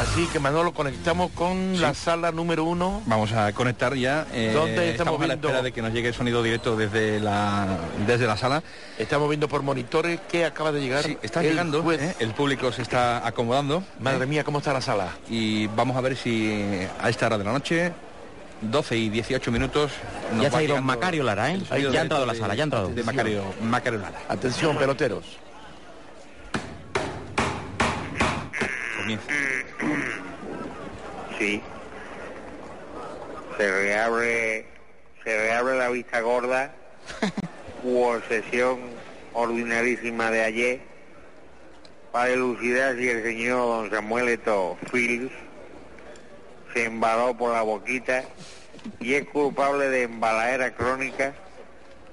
Así que Manolo, conectamos con la sala número uno. Vamos a conectar ya. eh, ¿Dónde estamos a la viendo? espera de que nos llegue el sonido directo desde la desde la sala. Estamos viendo por monitores que acaba de llegar. Sí, está el llegando. juez. ¿eh? El público se está acomodando. Madre ¿eh? mía, ¿cómo está la sala? Y vamos a ver si a esta hora de la noche, 12 y 18 minutos. nos Ya va se ha ido Macario Lara, ¿eh? Ya ha entrado a la sala, ya ha entrado. De Macario, Macario Lara. Atención, peloteros. Sí. Se reabre, se reabre la vista gorda por sesión ordinarísima de ayer para elucidar si el señor don Samuel Eto Fields se embaló por la boquita y es culpable de embaladera crónica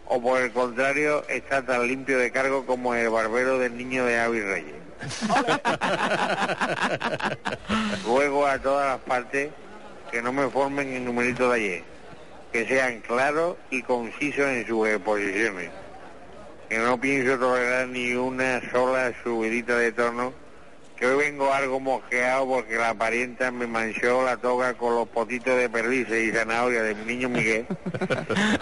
o por el contrario está tan limpio de cargo como el barbero del niño de Avi Reyes. Ruego a todas las partes que no me formen en numerito de ayer, que sean claros y concisos en sus exposiciones, que no pienso tolerar ni una sola subidita de tono, que hoy vengo algo mosqueado porque la parienta me manchó la toga con los potitos de perdices y zanahoria de mi niño Miguel,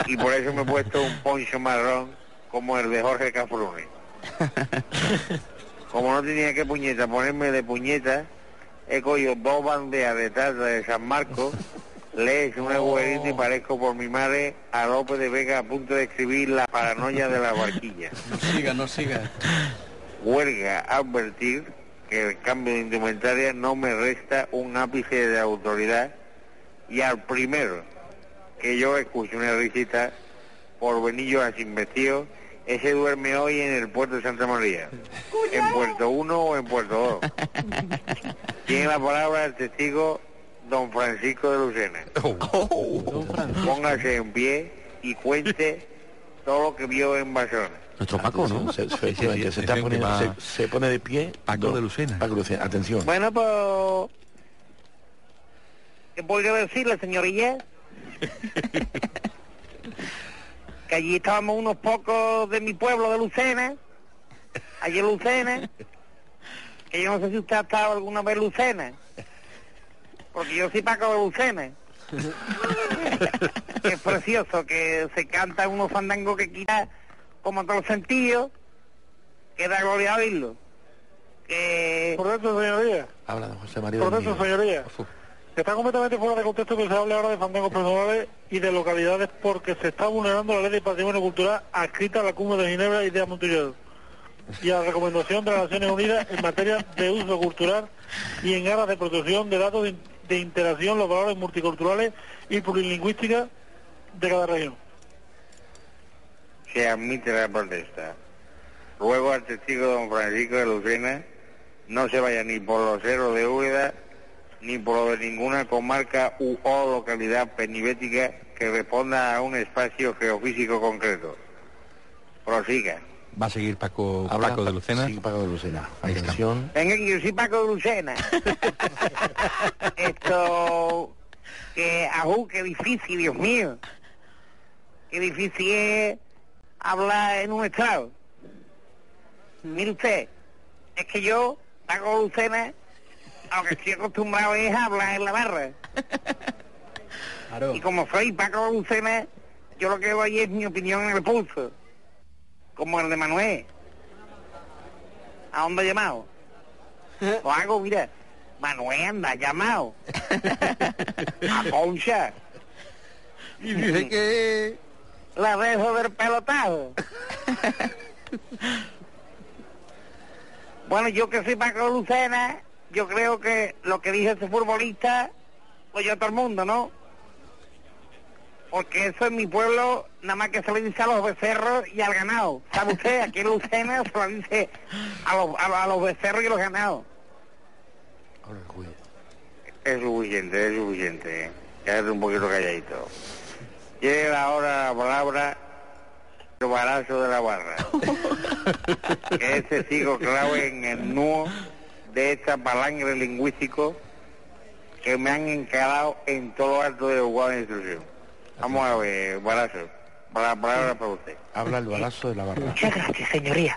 y por eso me he puesto un poncho marrón como el de Jorge Cafrune. Como no tenía que puñeta ponerme de puñeta, he cogido dos bandejas de tarta de San Marcos, le he hecho una huevita y parezco por mi madre a López de Vega a punto de escribir la paranoia de la barquilla. No siga, no siga. Huelga advertir que el cambio de indumentaria no me resta un ápice de autoridad y al primero que yo escuche una risita por venillo así vestido, ese duerme hoy en el puerto de Santa María, en Puerto 1 o en Puerto 2. Tiene la palabra el testigo don Francisco de Lucena. Póngase en pie y cuente todo lo que vio en Barcelona. Nuestro Paco, ¿no? Se, se- está poniendo- va- se- se pone de pie. Paco de Lucena. Paco de Lucena, atención. Bueno, pues... ¿Qué podría decirle, señorilla? que allí estábamos unos pocos de mi pueblo de Lucena, allí en Lucena, que yo no sé si usted ha estado alguna vez en Lucena, porque yo soy Paco de Lucena. que es precioso, que se canta unos fandangos que quita como todos los sentidos, que da gloria a oírlo. Que... Correcto, señoría. Habla don José María. Del Nido. señoría. Está completamente fuera de contexto que se hable ahora de fandangos personales y de localidades porque se está vulnerando la ley de patrimonio cultural adscrita a la Cumbre de Ginebra y de Amontillado y a la recomendación de las Naciones Unidas en materia de uso cultural y en aras de protección de datos de, de interacción, los valores multiculturales y plurilingüística de cada región. se admite la protesta. Luego al testigo don Francisco de Lucena no se vaya ni por los cerros de Úbeda ni por lo de ninguna comarca u o localidad penibética que responda a un espacio geofísico concreto. Prosiga. Va a seguir Paco, Habla Paco de Lucena. Sí, Paco de Lucena. Atención. Venga, yo soy Paco de Lucena. Esto, que, ajú, qué difícil, Dios mío. Qué difícil es hablar en un estado. Mire usted, es que yo, Paco de Lucena, aunque estoy acostumbrado es a hablar en la barra. Y como soy Paco Lucena, yo lo que doy es mi opinión en el pulso. Como el de Manuel. ¿A dónde ha llamado? Lo hago, mira. Manuel anda, ha llamado. A Concha. Y dice que... La dejo del pelotazo. bueno, yo que soy Paco Lucena, yo creo que lo que dice ese futbolista, pues yo todo el mundo, ¿no? Porque eso en mi pueblo, nada más que se le dice a los becerros y al ganado. ¿Sabe usted? Aquí en Lucena se lo dice a los, a, los- a los becerros y a los ganados. Ahora. Es suficiente, es suficiente. Quédate un poquito calladito. Llega ahora la palabra el barazo de la barra. que es testigo clave en el nudo de esta palangre lingüístico que me han encarado en todo lo alto de los de instrucción. Vamos a ver, barazo. La palabra para usted. Habla el balazo de la barra. Muchas gracias, señoría.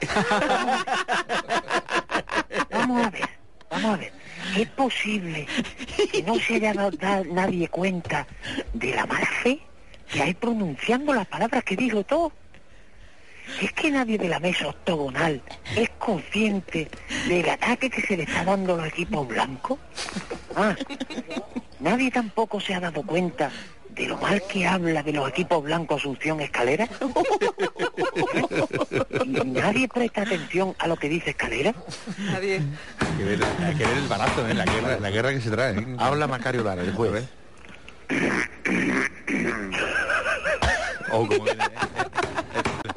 Vamos a ver, vamos a ver. ¿Es posible que no se haya dado da- nadie cuenta de la mala fe que hay pronunciando las palabras que dijo todo? ¿Es que nadie de la mesa octogonal es consciente del ataque que se le está dando a los equipos blancos? Ah, nadie tampoco se ha dado cuenta de lo mal que habla de los equipos blancos Asunción Escalera. ¿Y nadie presta atención a lo que dice Escalera? Nadie. Hay que ver, hay que ver el barazo, ¿eh? la, guerra, la guerra que se trae. ¿eh? Habla Macario Lara, el juez. O como viene, ¿eh?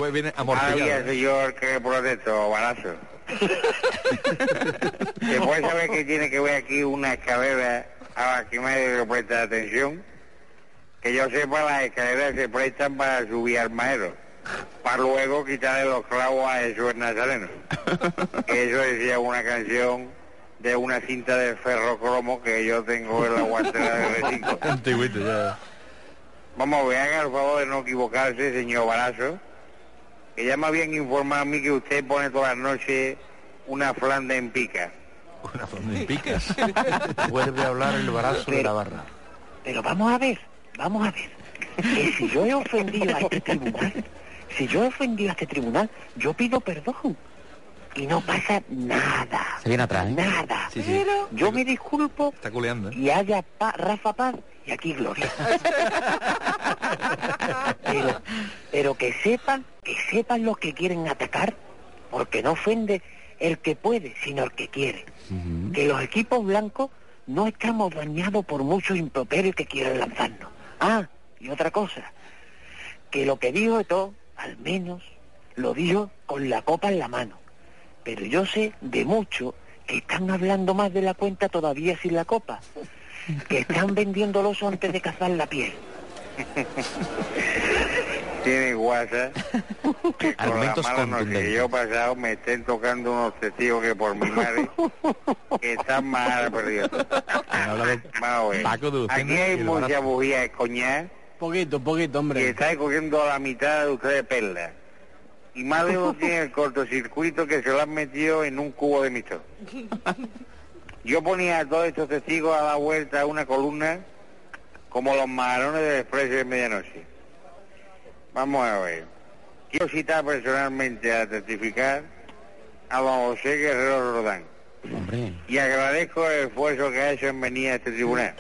Juez viene Había, amortiguado. señor, que protesto, balazo. ¿Se puede saber que tiene que ver aquí una escalera a la que le presta atención? Que yo sepa, las escaleras se prestan para subir al maero, para luego quitarle los clavos a Jesús Nazareno. Eso decía una canción de una cinta de ferrocromo que yo tengo en la guantera de recinto. Antiguito, ya. Vamos a ver, haga el favor de no equivocarse, señor Barazo. Que ya me habían informado a mí que usted pone todas las noches una flanda en pica. Una forma de picas. Vuelve a hablar el balazo de la barra. Pero vamos a ver, vamos a ver. Que si yo he ofendido a este tribunal, si yo he ofendido a este tribunal, yo pido perdón. Y no pasa nada. Se viene atrás, ¿eh? Nada. Sí, sí. Yo me disculpo Está culeando. ¿eh? y haya pa- Rafa Paz y aquí Gloria. pero, pero que sepan, que sepan los que quieren atacar, porque no ofende el que puede, sino el que quiere. Que los equipos blancos no estamos dañados por muchos improperios que quieran lanzarnos. Ah, y otra cosa, que lo que dijo de todo, al menos, lo dijo con la copa en la mano. Pero yo sé de muchos que están hablando más de la cuenta todavía sin la copa, que están vendiendo el oso antes de cazar la piel. Tiene guasa que con la mala noche que contundentes. yo he pasado me estén tocando unos testigos que por mi madre que están mal perdidos. Aquí hay mucha bujía de coñac Poquito, poquito, que hombre. está cogiendo la mitad de ustedes perlas. Y más de uno tiene el cortocircuito que se lo han metido en un cubo de mixto. Yo ponía a todos estos testigos a la vuelta a una columna como los marones del expreso de medianoche. Vamos a ver. Quiero citar personalmente a testificar a don José Guerrero Rodán. Hombre. Y agradezco el esfuerzo que ha hecho en venir a este tribunal.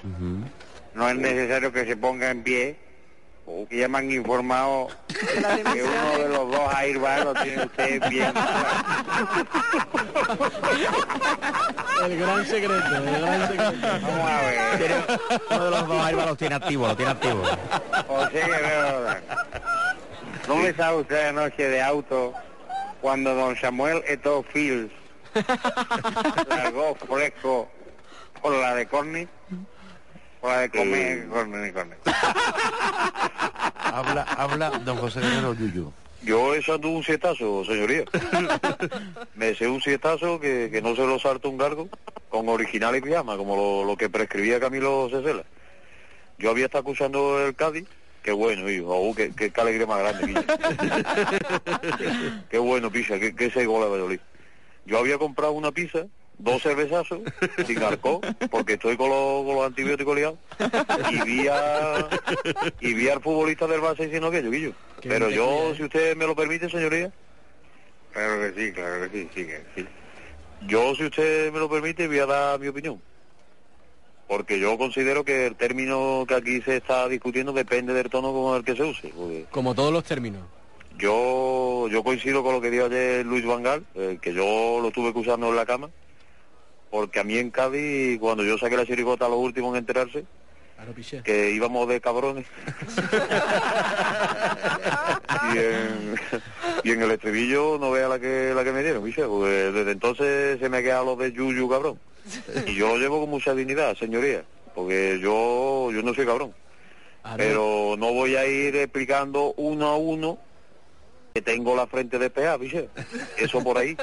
No es necesario que se ponga en pie, que ya me han informado que uno de los dos Airbag lo tiene usted bien. El gran secreto, el gran secreto. Vamos a ver. Uno de los dos Airbag los tiene activo, lo tiene activo. José Guerrero Rodán. ¿Dónde estaba usted anoche de auto cuando don Samuel Eto Fields largó fresco por la de Corny? Por la de comer, Corny, Corny. Habla, habla don José Guerrero Yuyu. Yo he echado un siestazo, señoría. Me sé un siestazo que, que no se lo salta un gargo con original y pijama, como lo, lo que prescribía Camilo Cesela. Yo había estado acusando el Cádiz, qué bueno, hijo, oh, qué, qué, qué alegría más grande, Guille. qué bueno, pizza, qué, qué ese gol a Valladolid. Yo había comprado una pizza, dos cervezazos, sin alcohol, porque estoy con los, con los antibióticos liados, y vi, a, y vi al futbolista del Barça diciendo aquello, Guillo. Qué Pero yo, si usted me lo permite, señoría, Claro que sí, claro que sí, sí, que sí. yo, si usted me lo permite, voy a dar mi opinión. Porque yo considero que el término que aquí se está discutiendo depende del tono con el que se use. porque Como todos los términos. yo yo coincido con lo que dijo ayer Luis Vangal, eh, que yo lo tuve que usando en la cama, porque a mí en Cádiz, cuando yo saqué la chirigota a los últimos en enterarse, piché. que íbamos de cabrones. y, en, y en el estribillo no vea la que la que me dieron, ¿viste? Porque desde entonces se me ha quedado lo de Yuyu cabrón. Y yo lo llevo con mucha dignidad, señoría, porque yo, yo no soy cabrón. Pero no voy a ir explicando uno a uno que tengo la frente de PA, ¿viste? Eso por ahí.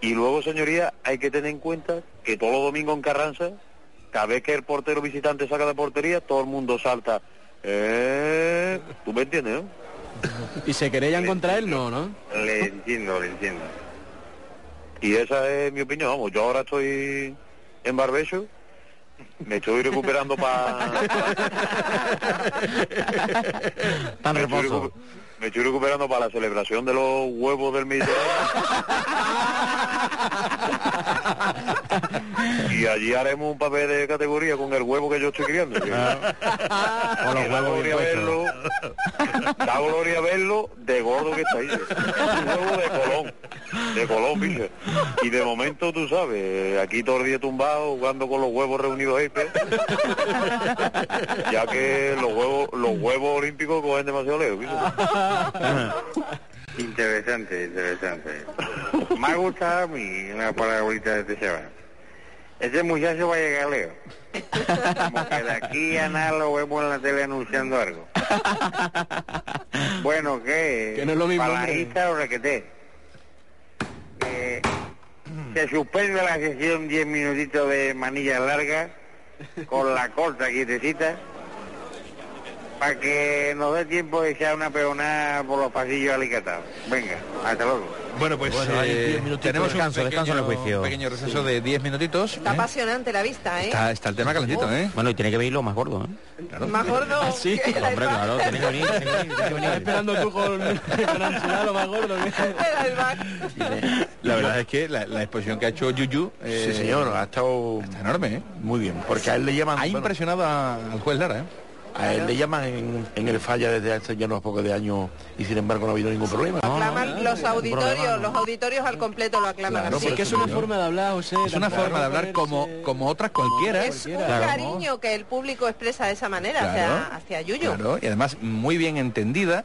Y luego, señoría, hay que tener en cuenta que todos los domingos en Carranza, cada vez que el portero visitante saca de portería, todo el mundo salta. Eh, ¿Tú me entiendes, no? ¿Y se querellan contra él? No, ¿no? Le entiendo, le entiendo. Y esa es mi opinión, vamos, yo ahora estoy en barbecho, me estoy recuperando para... Tan me, estoy reposo. recu- me estoy recuperando para la celebración de los huevos del Mediterráneo. y allí haremos un papel de categoría con el huevo que yo estoy criando. que- Con los da gloria verlo, da gloria verlo de gordo que está ahí. Un huevo de Colón, de Colón, bicho. Y de momento, tú sabes, aquí todo el día tumbado, jugando con los huevos reunidos ahí, ya que los huevos, los huevos olímpicos cogen demasiado lejos. Interesante, interesante. Me ha gustado a mí una palabrita de este chaval. Este muchacho va a llegar lejos. Como que de aquí a nada lo vemos en la tele anunciando algo. Bueno, ¿qué? Que no es lo mismo. Palajita o requeté. Eh, se suspende la sesión 10 minutitos de manilla larga con la corta quietecita para que nos dé tiempo de echar una peonada por los pasillos alicatados. Venga, hasta luego. Bueno, pues Bueno, eh, 10 minutitos tenemos de descanso, un descanso en el pequeño, juicio. pequeño receso de 10 minutitos. Está ¿eh? apasionante la vista, ¿eh? Está, está el tema calentito, ¿eh? Bueno, y tiene que venir lo más gordo, ¿eh? Más gordo. sí? que el Hombre, claro, tiene que venir, Estás esperando tú con, lo más gordo. La verdad es que la, la exposición que ha hecho Yuyu eh, Sí, señor, ha estado está enorme, ¿eh? muy bien. Porque a él le llaman. Ha bueno, impresionado a- al juez Lara, ¿eh? A él le llaman en, en el falla desde hace ya unos pocos de años y sin embargo no ha habido ningún problema. Aclaman los auditorios, los auditorios al completo lo aclaman Claro, así. Sí, que es una forma de hablar, José. Es una forma de hablar como, como otras cualquiera. Es un Claro. cariño que el público expresa de esa manera Claro. hacia, hacia Yuyu. Claro, y además muy bien entendida,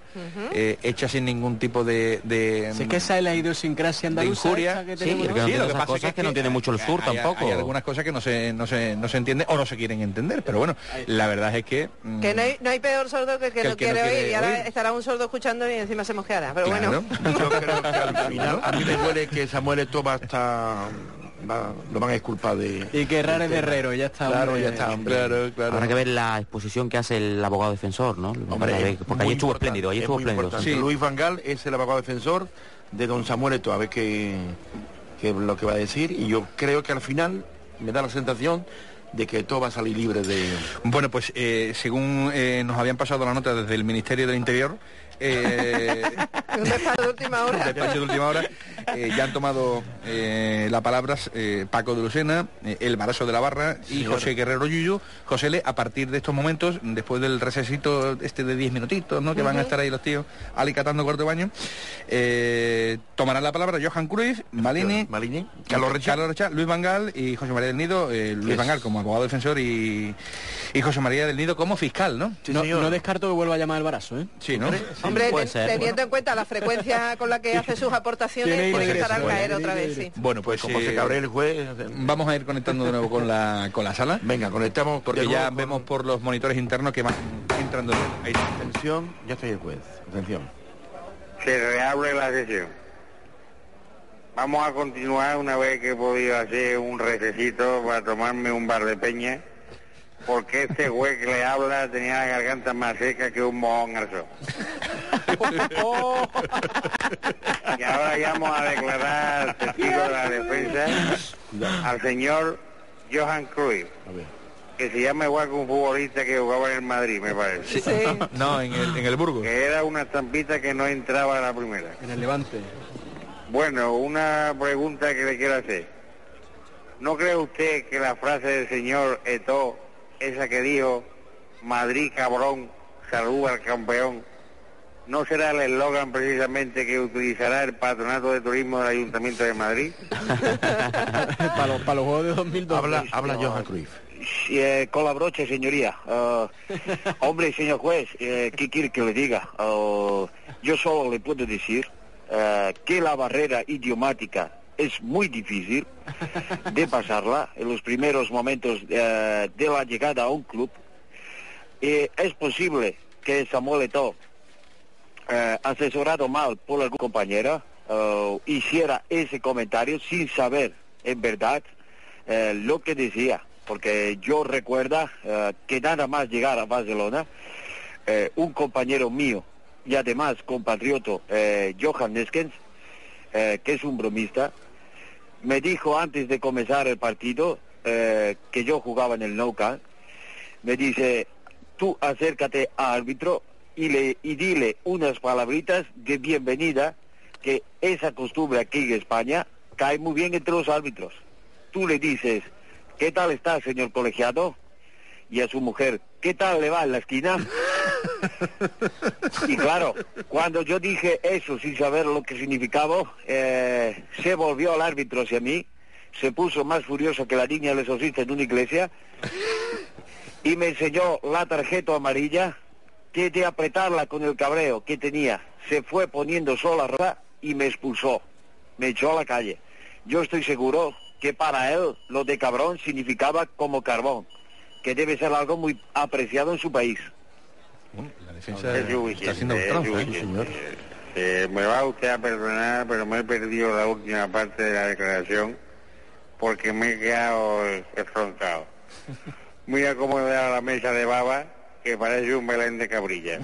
eh, hecha sin ningún tipo de... de Si es que esa es la idiosincrasia de andaluza injuria. que Sí, porque ¿no? no tiene lo que pasa cosas es que no tiene mucho el sur hay- tampoco. Hay algunas cosas que no se, no se, no se entienden o no se quieren entender, pero bueno, la verdad es que... mm, Que no hay, no hay peor sordo que el que, Que el no quiere, quiere oír y ahora estará un sordo escuchando y encima se mosqueará. Pero claro. bueno, Yo creo que al final a mí me huele que Samuel esto va a estar. va- lo van a exculpar de. Y que raro es de herrero, ya está. Claro, hombre. ya está, hombre. Claro, claro. Habrá que ver la exposición que hace el abogado defensor, ¿no? Hombre, porque allí estuvo espléndido, allí es estuvo espléndido. Sí. Luis Van Gaal es el abogado defensor de don Samuel Eto, a ver qué, qué es lo que va a decir. Y yo creo que al final me da la sensación de que todo va a salir libre de... Bueno, pues eh, según eh, nos habían pasado la nota desde el Ministerio del Interior, eh, un despacho de última hora. despacho de última hora, eh, ya han tomado eh, la palabra eh, Paco de Lucena, eh, El Barazo de la Barra y José Guerrero Yuyu. José Le, a partir de estos momentos, después del recesito este de 10 minutitos, ¿no? que van a estar ahí los tíos alicatando cuarto de baño, eh, tomarán la palabra Johan Cruyff, Malini, Malini, Carlos Recha. Carlos Recha, Luis Vangal y José María del Nido, eh, Luis Vangal como abogado defensor y, y José María del Nido como fiscal, ¿no? Sí, no, señor. no descarto que vuelva a llamar el barazo, ¿eh? Sí, ¿no? Hombre, puede ten- ser, teniendo bueno. en cuenta la frecuencia con la que hace sus aportaciones, Tiene pues ingreso, empezará a bueno, caer otra vez, sí. Bueno, pues Como se cabre el juez... vamos a ir conectando de nuevo con la, con la sala. Venga, conectamos Porque ya con- vemos por los monitores internos que van entrando. Ahí está. Atención, ya estoy el juez. Atención. Se reabre la sesión. Vamos a continuar una vez que he podido hacer un recesito para tomarme un bar de peña, porque este güey que le habla tenía la garganta más seca que un mojón al sol. Y ahora llamo a declarar al testigo de la defensa al señor Johan Cruyff, que se llama igual que un futbolista que jugaba en el Madrid, me parece. Sí. No, en el, en el Burgos. Que era una estampita que no entraba a la primera. En el Levante. Bueno, una pregunta que le quiero hacer. ¿No cree usted que la frase del señor Eto, esa que dijo, Madrid cabrón, salud al campeón, no será el eslogan precisamente que utilizará el patronato de turismo del Ayuntamiento de Madrid? para, los, para los juegos de 2002. Habla, habla Johan Cruyff. Sí, eh, con la brocha, señoría. Ah, hombre, señor juez, eh, ¿qué quiere que le diga? Ah, yo solo le puedo decir eh, que la barrera idiomática es muy difícil de pasarla en los primeros momentos eh, de la llegada a un club. Eh, es posible que Samuel Eto'o, eh, asesorado mal por algún compañero, eh, hiciera ese comentario sin saber en verdad eh, lo que decía. Porque yo recuerdo eh, que nada más llegar a Barcelona, un compañero mío y además compatriota, eh, Johan Neskens, que es un bromista, me dijo antes de comenzar el partido que yo jugaba en el Nou Camp, me dice, tú acércate al árbitro y, le, y dile unas palabritas de bienvenida, que esa costumbre aquí en España cae muy bien entre los árbitros. Tú le dices, ¿qué tal está, señor colegiado? Y a su mujer, ¿qué tal le va en la esquina? Y claro, cuando yo dije eso sin saber lo que significaba, eh, se volvió el árbitro hacia mí, se puso más furioso que la niña del exorcista en una iglesia y me enseñó la tarjeta amarilla que de apretarla con el cabreo que tenía, se fue poniendo sola roja y me expulsó, me echó a la calle. Yo estoy seguro que para él lo de cabrón significaba como carbón, que debe ser algo muy apreciado en su país. La defensa Es suficiente, está siendo es ultranza, ¿eh? suficiente. Eh, me va usted a perdonar, pero me he perdido la última parte de la declaración porque me he quedado estroncado. Muy acomodada la mesa de baba que parece un Belén de cabrilla.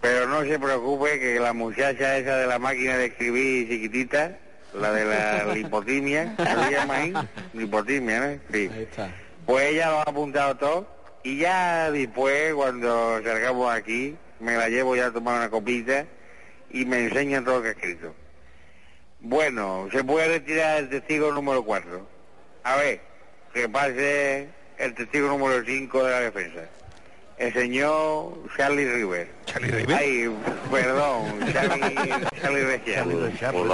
Pero no se preocupe que la muchacha esa de la máquina de escribir chiquitita, la de la lipotimia, ¿qué se llama ahí? Lipotimia, ¿no? Sí. Pues ella lo ha apuntado todo y ya después, cuando salgamos aquí, me la llevo ya a tomar una copita y me enseña todo lo que ha escrito. Bueno, se puede retirar el testigo número 4. A ver, que pase el testigo número 5 de la defensa. El señor Charlie River. ¿Charlie River? Ay, perdón, Charlie, Charlie Rechiar.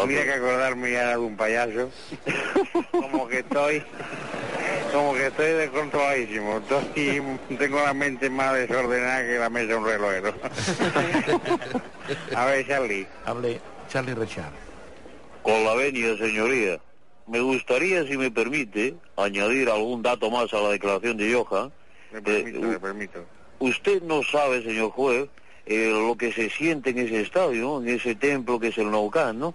Mira que acordarme ya de un payaso. Como que estoy como que estoy descontroladísimo. Estoy, tengo la mente más desordenada que la mesa de un relojero. A ver, Charlie. Hable Charlie Richard. Con la venia, señoría, me gustaría, si me permite, añadir algún dato más a la declaración de Johan. Me Eh, permito, u- me permito. Usted no sabe, señor juez, eh, lo que se siente en ese estadio, en ese templo que es el Camp, ¿no?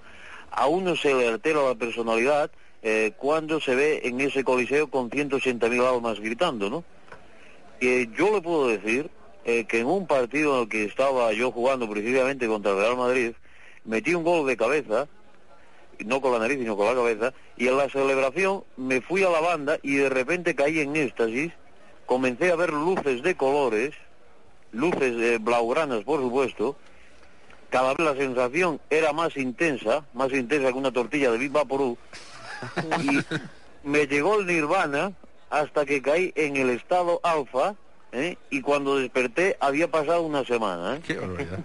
A uno se le altera la personalidad eh, cuando se ve en ese coliseo con 180.000 almas gritando, ¿no? Eh, yo le puedo decir que en un partido en el que estaba yo jugando precisamente contra el Real Madrid, metí un gol de cabeza, no con la nariz, sino con la cabeza, y en la celebración me fui a la banda y de repente caí en éxtasis, comencé a ver luces de colores, luces eh, blaugranas por supuesto, cada vez la sensación era más intensa, más intensa que una tortilla de Big Vaporú, y me llegó el nirvana hasta que caí en el estado alfa, ¿eh? y cuando desperté había pasado una semana. ¿eh? Qué barbaridad.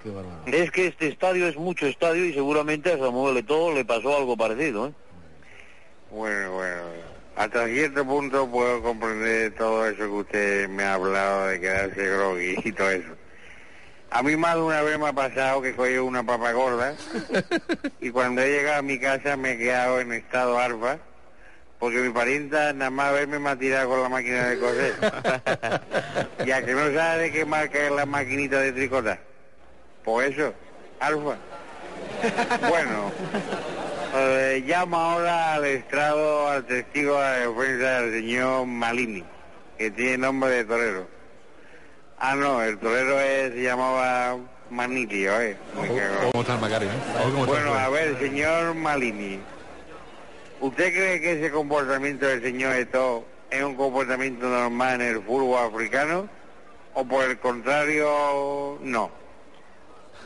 Es que este estadio es mucho estadio y seguramente a Samuel Eto'o le pasó algo parecido. ¿eh? Bueno, bueno. Hasta cierto punto puedo comprender todo eso que usted me ha hablado de quedarse groggy y todo eso. A mí más de una vez me ha pasado que cogí una papa gorda y cuando he llegado a mi casa me he quedado en estado alfa porque mi parienta nada más verme me ha tirado con la máquina de coser. ya que no sabe de qué marca es la maquinita de tricotar. Por eso, alfa. Bueno, eh, llamo ahora al estrado al testigo de la defensa del señor Malini, que tiene nombre de torero. Ah, no, el torero es, se llamaba ¿eh? Me cago. ¿Cómo está el Macario? eh? ¿cómo está el Bueno, a ver, señor Malini, ¿usted cree que ese comportamiento del señor Eto es un comportamiento normal en el fútbol africano? ¿O por el contrario, no?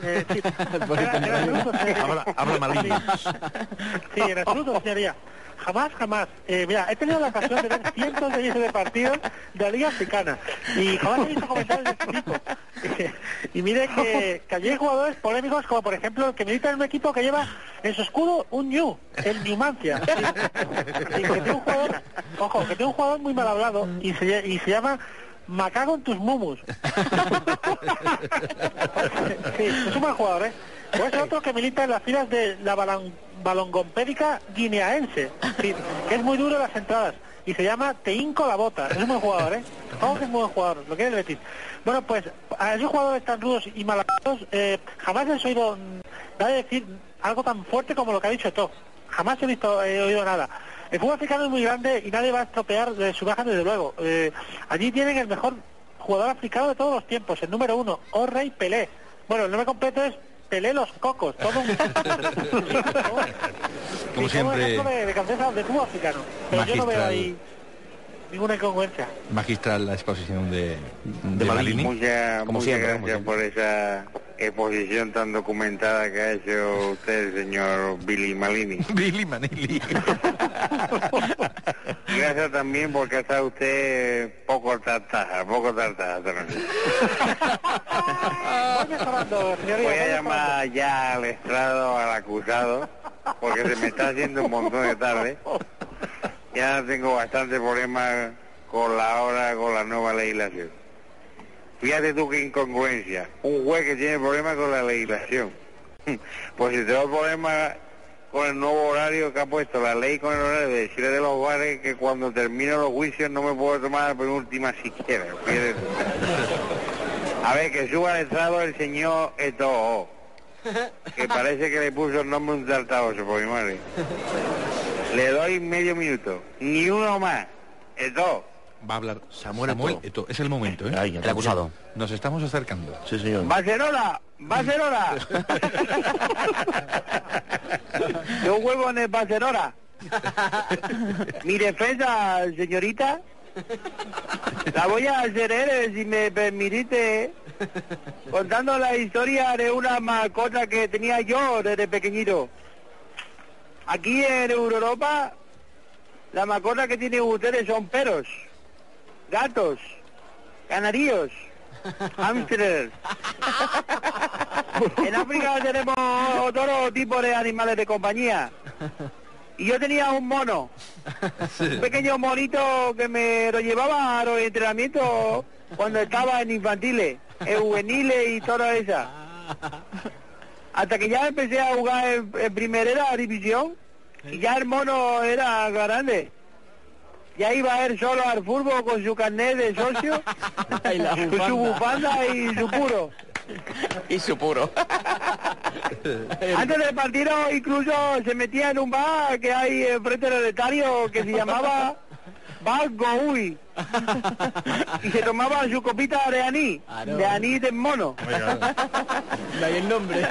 Eh, sí. Era- era señoría. Habla, habla. Sí, en absoluto, señoría. Jamás, jamás. Eh, mira, he tenido la ocasión de ver cientos de miles de partidos de la Liga Africana y jamás he visto comentarios de este tipo. y mire que, que allí hay jugadores polémicos como por ejemplo el que milita en un equipo que lleva en su escudo un New, el Newmancia. Sí, Sí, que tiene un jugador, ojo, que tiene un jugador muy mal hablado y se, y se llama Macago en tus mumus. es un buen jugador, ¿eh? Pues otro que milita en las filas de la Balan, balongompédica guineaense, que es muy duro en las entradas y se llama Teinco la Bota. Es un buen jugador, ¿eh? Ojo que es muy buen jugador, lo quiere el Betis. Bueno, pues a esos jugadores tan rudos y malados, eh, jamás les he oído nadie decir algo tan fuerte como lo que ha dicho Eto. Jamás he visto, he oído nada. El fútbol africano es muy grande y nadie va a estropear de su baja desde luego. Eh, allí tienen el mejor jugador africano de todos los tiempos, el número uno, Orrey Pelé. Bueno, el nombre completo es Pelé los Cocos, todo un... Como siempre. de, de de fútbol africano. Pero yo no veo ahí ninguna incongruencia. Magistral la exposición de, de Malini. Muchas, Como muchas siempre, como gracias por esa exposición tan documentada que ha hecho usted, señor Billy Malini. Billy Manili. Gracias también porque ha estado usted poco tartaja, poco tartaja. Voy a llamar ya al estrado, al acusado, porque se me está haciendo un montón de tarde. Ya tengo bastante problemas con la hora, con la nueva legislación. Fíjate tú qué incongruencia. Un juez que tiene problemas con la legislación. Pues si tengo problemas con el nuevo horario que ha puesto la ley con el horario de decirle de los bares que cuando termino los juicios no me puedo tomar la penúltima siquiera. Fíjate. A ver, que suba al estrado el señor Eto'o, que parece que le puso el nombre un tartaboso, por mi madre. Le doy medio minuto, ni uno más. Eto'o. Va a hablar Samuel Samuel. Eto'o. Es el momento, ¿eh? Ahí, El acusado. Nos estamos acercando. Sí, señor. Barcelona, Barcelona. Yo juego en el Barcelona. Mi defensa, señorita, la voy a hacer él, si me permitiste, contando la historia de una mascota que tenía yo desde pequeñito. Aquí en Europa, la mascota que tienen ustedes son perros, gatos, canaríos, hámsters. En África tenemos todo tipo de animales de compañía. Y yo tenía un mono, un pequeño monito que me lo llevaba a los entrenamientos cuando estaba en infantiles, en juveniles y toda esa. Hasta que ya empecé a jugar en, en primera división y ya el mono era grande. Ya iba él solo al fútbol con su carnet de socio, con su bufanda y su puro. Y su puro. Antes del partido incluso se metía en un bar que hay enfrente del estadio que se llamaba Bar Goui. Y se tomaba su copita de anís, de anís del mono. De ahí el nombre.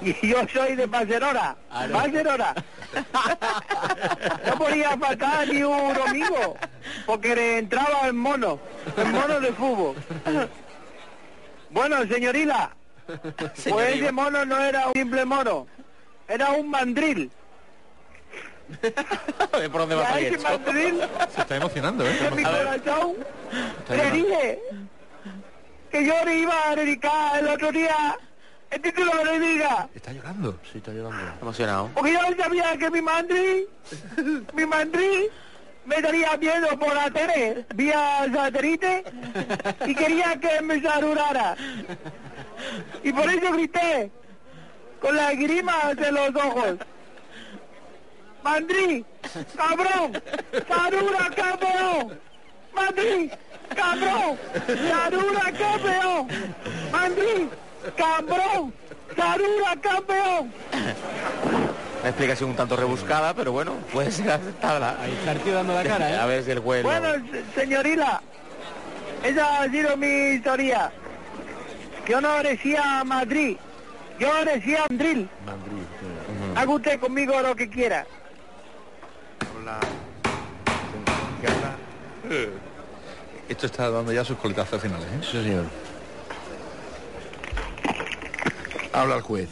Y yo soy de Barcelona, Barcelona. No podía faltar ni un domingo, porque le entraba el mono, el mono de fútbol. Bueno, señorita, pues ese mono no era un simple mono, era un mandril. ¿Por dónde va a salir Se está emocionando, ¿eh? en mi corazón, le dije que yo le iba a dedicar el otro día el título de mi vida. Está llorando. Sí, está llorando. Emocionado. Porque yo sabía que mi mandri, mi mandri, me estaría viendo por la tele, vía satélite, y quería que me saludara. Y por eso grité, con la grima de los ojos. Mandri, cabrón, saluda campeón. Mandri, cabrón, saluda campeón. Mandri, cabrón, saluda campeón. Una explicación un tanto rebuscada, pero bueno, puede ser aceptada. Ahí está el tío dando la cara, ¿eh? A ver si el juez... Bueno, se- señorita, esa ha sido mi historia. Yo no decía Madrid, yo decía Madrid. Mandrí, sí. Haga usted conmigo lo que quiera. Hola. Esto está dando ya sus coletazos finales, ¿eh? Sí, señor. Habla el juez.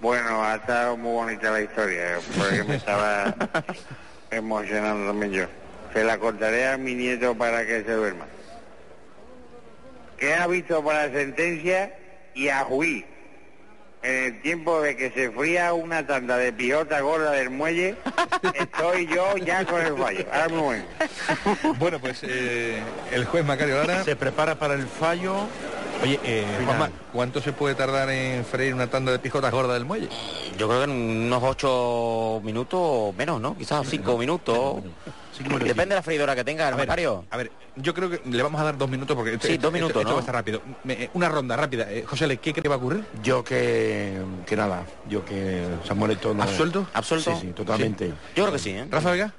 Bueno, ha estado muy bonita la historia, porque me estaba emocionando también yo. Se la contaré a mi nieto para que se duerma. ¿Qué ha visto para la sentencia y a juiz? En el tiempo de que se fría una tanda de pijota gorda del muelle, estoy yo ya con el fallo. Ahora muy bueno. Bueno, pues eh, el juez Macario Lara Se prepara para el fallo Oye, eh. Juanma, ¿cuánto se puede tardar en freír una tanda de pijotas gordas del muelle? Yo creo que en unos ocho minutos o menos, ¿no? Quizás cinco minutos. Depende de la freidora que tenga el A ver, becario. A ver, yo creo que le vamos a dar dos minutos porque Sí, dos minutos, esto, ¿no? va a estar rápido. Me- eh, una ronda rápida. Eh, José, ¿qué cree que va a ocurrir? Yo que, que nada, yo que Samuel Eto'o no... ¿Absuelto? ¿Absuelto? Sí, sí, totalmente. Yo creo que sí, ¿eh? ¿Rafa Vega?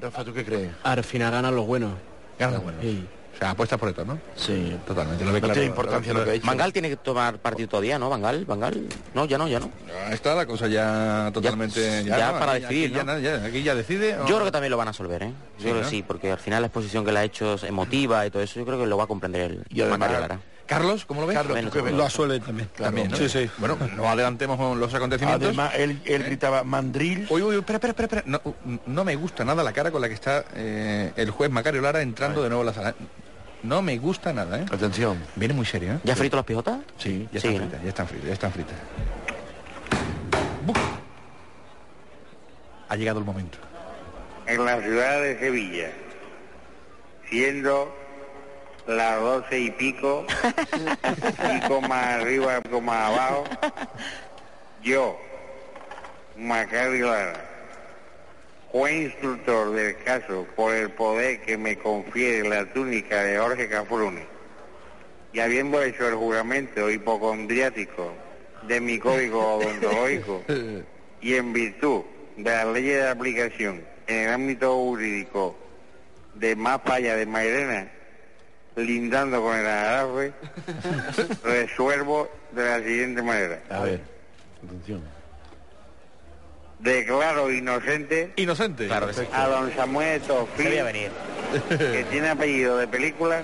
Rafa, ¿tú qué crees? Al final ganan los buenos. Gana bueno. Sí. O sea, apuestas por esto, ¿no? Sí. Totalmente. Lo ve No claro. tiene importancia lo que ha hecho. Mangal tiene que tomar partido todavía, ¿no? Mangal, Mangal. No, ya no, ya no. Ya Está la cosa ya totalmente... ya para aquí- decidir, aquí ya ¿no? ya, aquí ya decide. Yo creo que también lo van a solver, ¿eh? Yo Sí, creo ¿no? que sí, porque al final la exposición que le ha hecho es emotiva y todo eso, yo creo que lo va a comprender el Y además- Lara. Carlos, ¿cómo lo ves? Carlos, ¿tú qué ves? Lo asuelve también. También, ¿no? Sí, sí. Bueno, no adelantemos los acontecimientos. Además, él, él gritaba mandril. Uy, uy, espera, espera, espera, espera. No, no me gusta nada la cara con la que está eh, el juez Macario Lara entrando de nuevo a la sala. No me gusta nada, ¿eh? Atención. Viene muy serio, ¿eh? ¿Ya ha frito las pijotas? Sí, ya Sí, están ¿no? fritas, ya están fritas, ya están fritas. ¡Buf! Ha llegado el momento. en la ciudad de Sevilla, siendo las doce y pico, pico más arriba, pico más abajo, yo, Macario Lara, juez instructor del caso por el poder que me confiere la túnica de Jorge Cafrune, y habiendo hecho el juramento hipocondriático de mi código odontológico, y en virtud de la ley de aplicación en el ámbito jurídico de más falla de Mairena, lindando con el agarre, resuelvo de la siguiente manera. A ver, atención. Declaro inocente Inocente. Claro que sí. a don Samuel venir. que tiene apellido de película,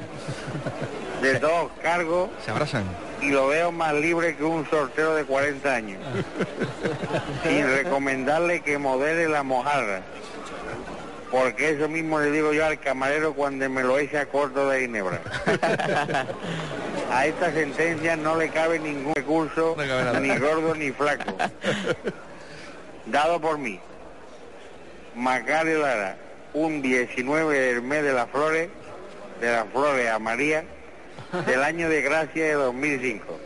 de todos cargos Se abrazan. y lo veo más libre que un sorteo de 40 años. Sin recomendarle que modere la mojarra. Porque eso mismo le digo yo al camarero cuando me lo echa corto de ginebra. A esta sentencia no le cabe ningún recurso, No cabe nada. ni gordo ni flaco. Dado por mí. Macario Lara, un 19 del mes de las flores, de las flores a María, del año de gracia de 2005.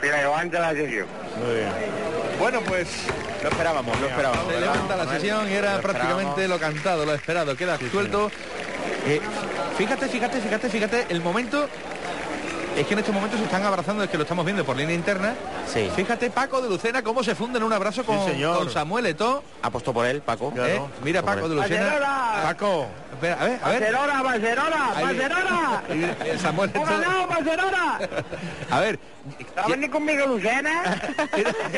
Se levanta la sesión. Muy bien. Bueno, pues Lo esperábamos, lo esperábamos. se levanta la sesión y era Lo prácticamente lo cantado, lo esperado, queda suelto. Eh, fíjate, fíjate, fíjate, fíjate, el momento es que en estos momentos se están abrazando, es que lo estamos viendo por línea interna. Sí. Fíjate Paco de Lucena cómo se funde en un abrazo con, señor. con Samuel Eto'o. Apostó por él, Paco. Claro. ¿eh? Mira Paco de Lucena. Barcelona. Paco, espera, a ver, a ver. Barcelona, Barcelona, Ahí- Barcelona. Samuel ¡Hemos Eto'o. ganado, Barcelona! A ver, ¿Va a venir conmigo Lucena?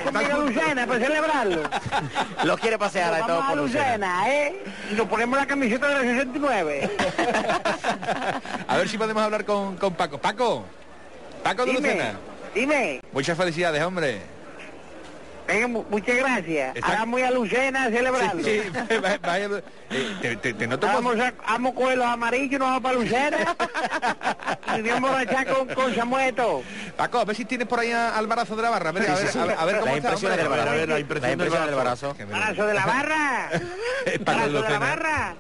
conmigo Lucena para celebrarlo. Lo quiere pasear todo a por Lucena. Lucena, ¿eh? Y nos ponemos la camiseta de la 69. a ver si podemos hablar con, con Paco. Paco, Paco de Dime, Lucena. dime. Muchas felicidades, hombre. Venga, mu- muchas gracias. Está- Ahora muy a Lucena a celebrarlo. Sí, sí, vaya- vaya- eh, te, te- te noto Vamos a, vamos a coger los amarillos y nos vamos para Lucena. y nos vamos a echar con, con Samueto. Paco, a ver si tienes por ahí a- al barazo de la barra. A ver, a ver, a ver, a ver cómo Las está. impresiones del hombre. barazo. A ver, la impresión del barazo. barazo. De la barra. Barazo de la barra.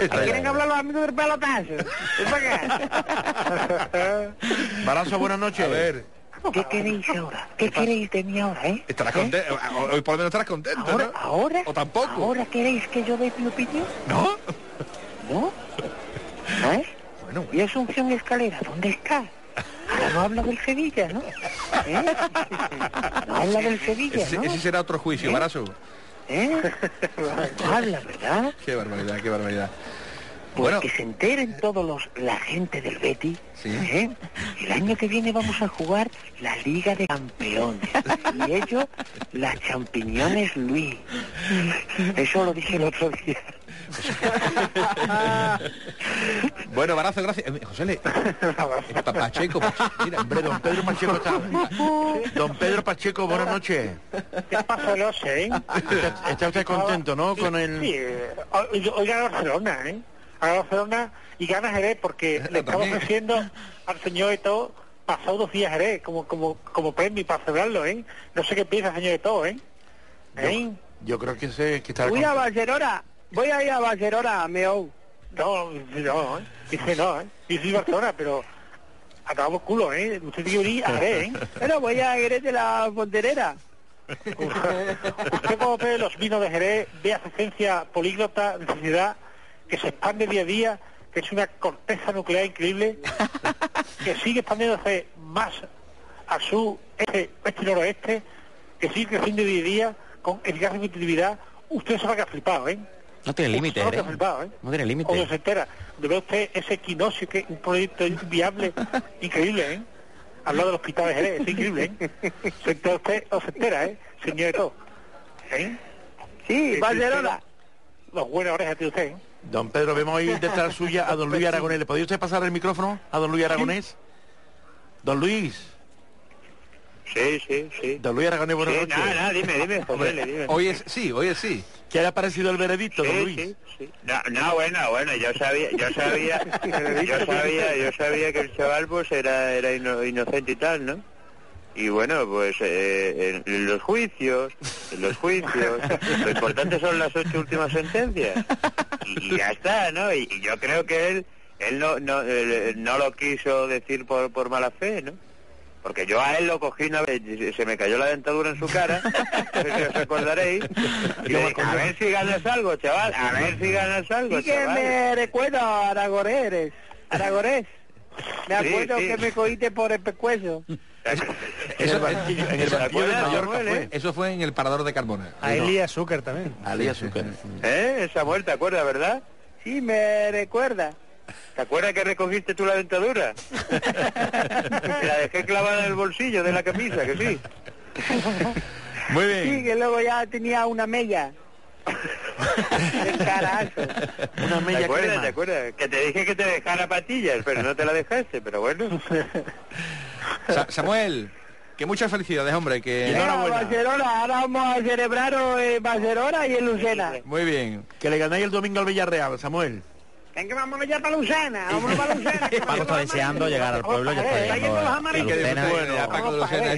¿Qué quieren hablar los amigos del pelotazo? Ven para acá. Barazo, buenas noches. A ver, ¿Qué queréis ahora? ¿Qué queréis de mí ahora, eh? estarás ¿Eh? contento. Hoy por lo menos estarás contento, ¿Ahora? ¿no? ¿Ahora? O tampoco. ¿Ahora queréis que yo dé mi opinión? ¿No? ¿No? ¿No es? Bueno, ¿Y Asunción Escalera? ¿Dónde está? Ahora no habla del Sevilla, ¿no? ¿Eh? No habla del Sevilla, ese, ¿no? ese será otro juicio, ¿Eh? barazo. ¿Eh? No habla, ¿verdad? Qué barbaridad, qué barbaridad. Pues Bueno, que se enteren todos los la gente del Betty. Sí. ¿eh? El año que viene vamos a jugar la Liga de Campeones. Y ellos, las champiñones Luis. Eso lo dije el otro día. bueno, barazo, gracias. Eh, José, le... eh, pa- Pacheco, Pacheco, mira, Hombre, don Pedro Pacheco está. Don Pedro Pacheco, buenas noches. ¿Qué pasa, no sé, eh? Está, está usted contento, ¿no? Con Sí, el. eh, hoy, hoy gana Barcelona, ¿eh? Gana Barcelona y gana Jerez porque le estamos También. ofreciendo al señor Eto pasado dos días Jerez como, como, como premio para celebrarlo, ¿eh? No sé qué piensa, señor Eto, ¿eh? ¿Eh? Yo creo que sé que está. Voy a Barcelona. Voy a ir a Barcelona, meo. No, no, ¿eh? Dice no, ¿eh? Y sí Barcelona, pero acabamos culo, ¿eh? Usted tiene que venir a ver, ¿eh? Pero voy a Jerez de la Fonterera. Usted cuando ve los vinos de Jerez ve asistencia políglota, necesidad, que se expande día a día, que es una corteza nuclear increíble, que sigue expandiéndose más a su este, este y noroeste, que sigue creciendo día a día con eficacia y competitividad. Usted se va a quedar flipado, ¿eh? No tiene límite, ¿eh? ¿eh? No tiene límite. Cuando se entera de ver usted ese equinoccio, que es un proyecto viable, increíble, ¿eh? Al lado del hospital de Jerez, es increíble, ¿eh? Se entera usted, o se entera, ¿eh? Señor de todo. ¿Eh? Sí, Barcelona. Los buenas orejas de usted, ¿eh? Don Pedro, vemos ahí detrás suya a don Luis Aragonés. ¿Le podría usted pasar el micrófono a don Luis Aragonés? Don Luis. Sí, sí, sí. Don Luis Aragonés, buenas Sí, noches. nada, dime, dime, José, dime. Hoy es sí, hoy es sí. ¿Qué le ha parecido el veredicto, don Luis? sí, sí. No, no, bueno, bueno, yo sabía, yo sabía, yo sabía, yo sabía que el chaval pues era, era ino- inocente y tal, ¿no? Y bueno, pues eh, en, en los juicios, en los juicios, lo importante son las ocho últimas sentencias. Y, y ya está, ¿no? Y, y yo creo que él, él no, no, eh, no lo quiso decir por, por mala fe, ¿no? Porque yo a él lo cogí una vez, y se me cayó la dentadura en su cara, no sé si os acordaréis, y le dije, a ver si ganas algo, chaval, a ver si ganas algo, Sí que me recuerdo a Aragonés. Aragonés. Me Sí, acuerdo sí. que me cogiste por el pescuezo. Eso, En el ¿Se banquillo de acuerdan, Mallorca Samuel, fue. Eso fue en el parador de Carbona. A Elia Zucker también. Ali Azúcar. ¿Eh? Esa ¿te acuerdas, verdad? Sí, me recuerda. ¿Te acuerdas que recogiste tú la dentadura? Te la dejé clavada en el bolsillo de la camisa, que sí. Muy Sí, bien. que luego ya tenía una mella. De carazo. Una ¿Te media acuerdas? crema. ¿Te acuerdas? Que te dije que te dejara patillas, pero no te la dejaste, pero bueno. Sa- Samuel, que muchas felicidades, hombre, que Venga, Barcelona, ahora vamos a celebrarlo en Barcelona y en Lucena. muy bien. Que le ganáis el domingo al Villarreal, Samuel. Venga, vámonos ya para Lucena, vámonos para Lucena. Paco está deseando llegar al pueblo, ya está llegando amarillos. Que Lucena. bueno, a Paco de Lucena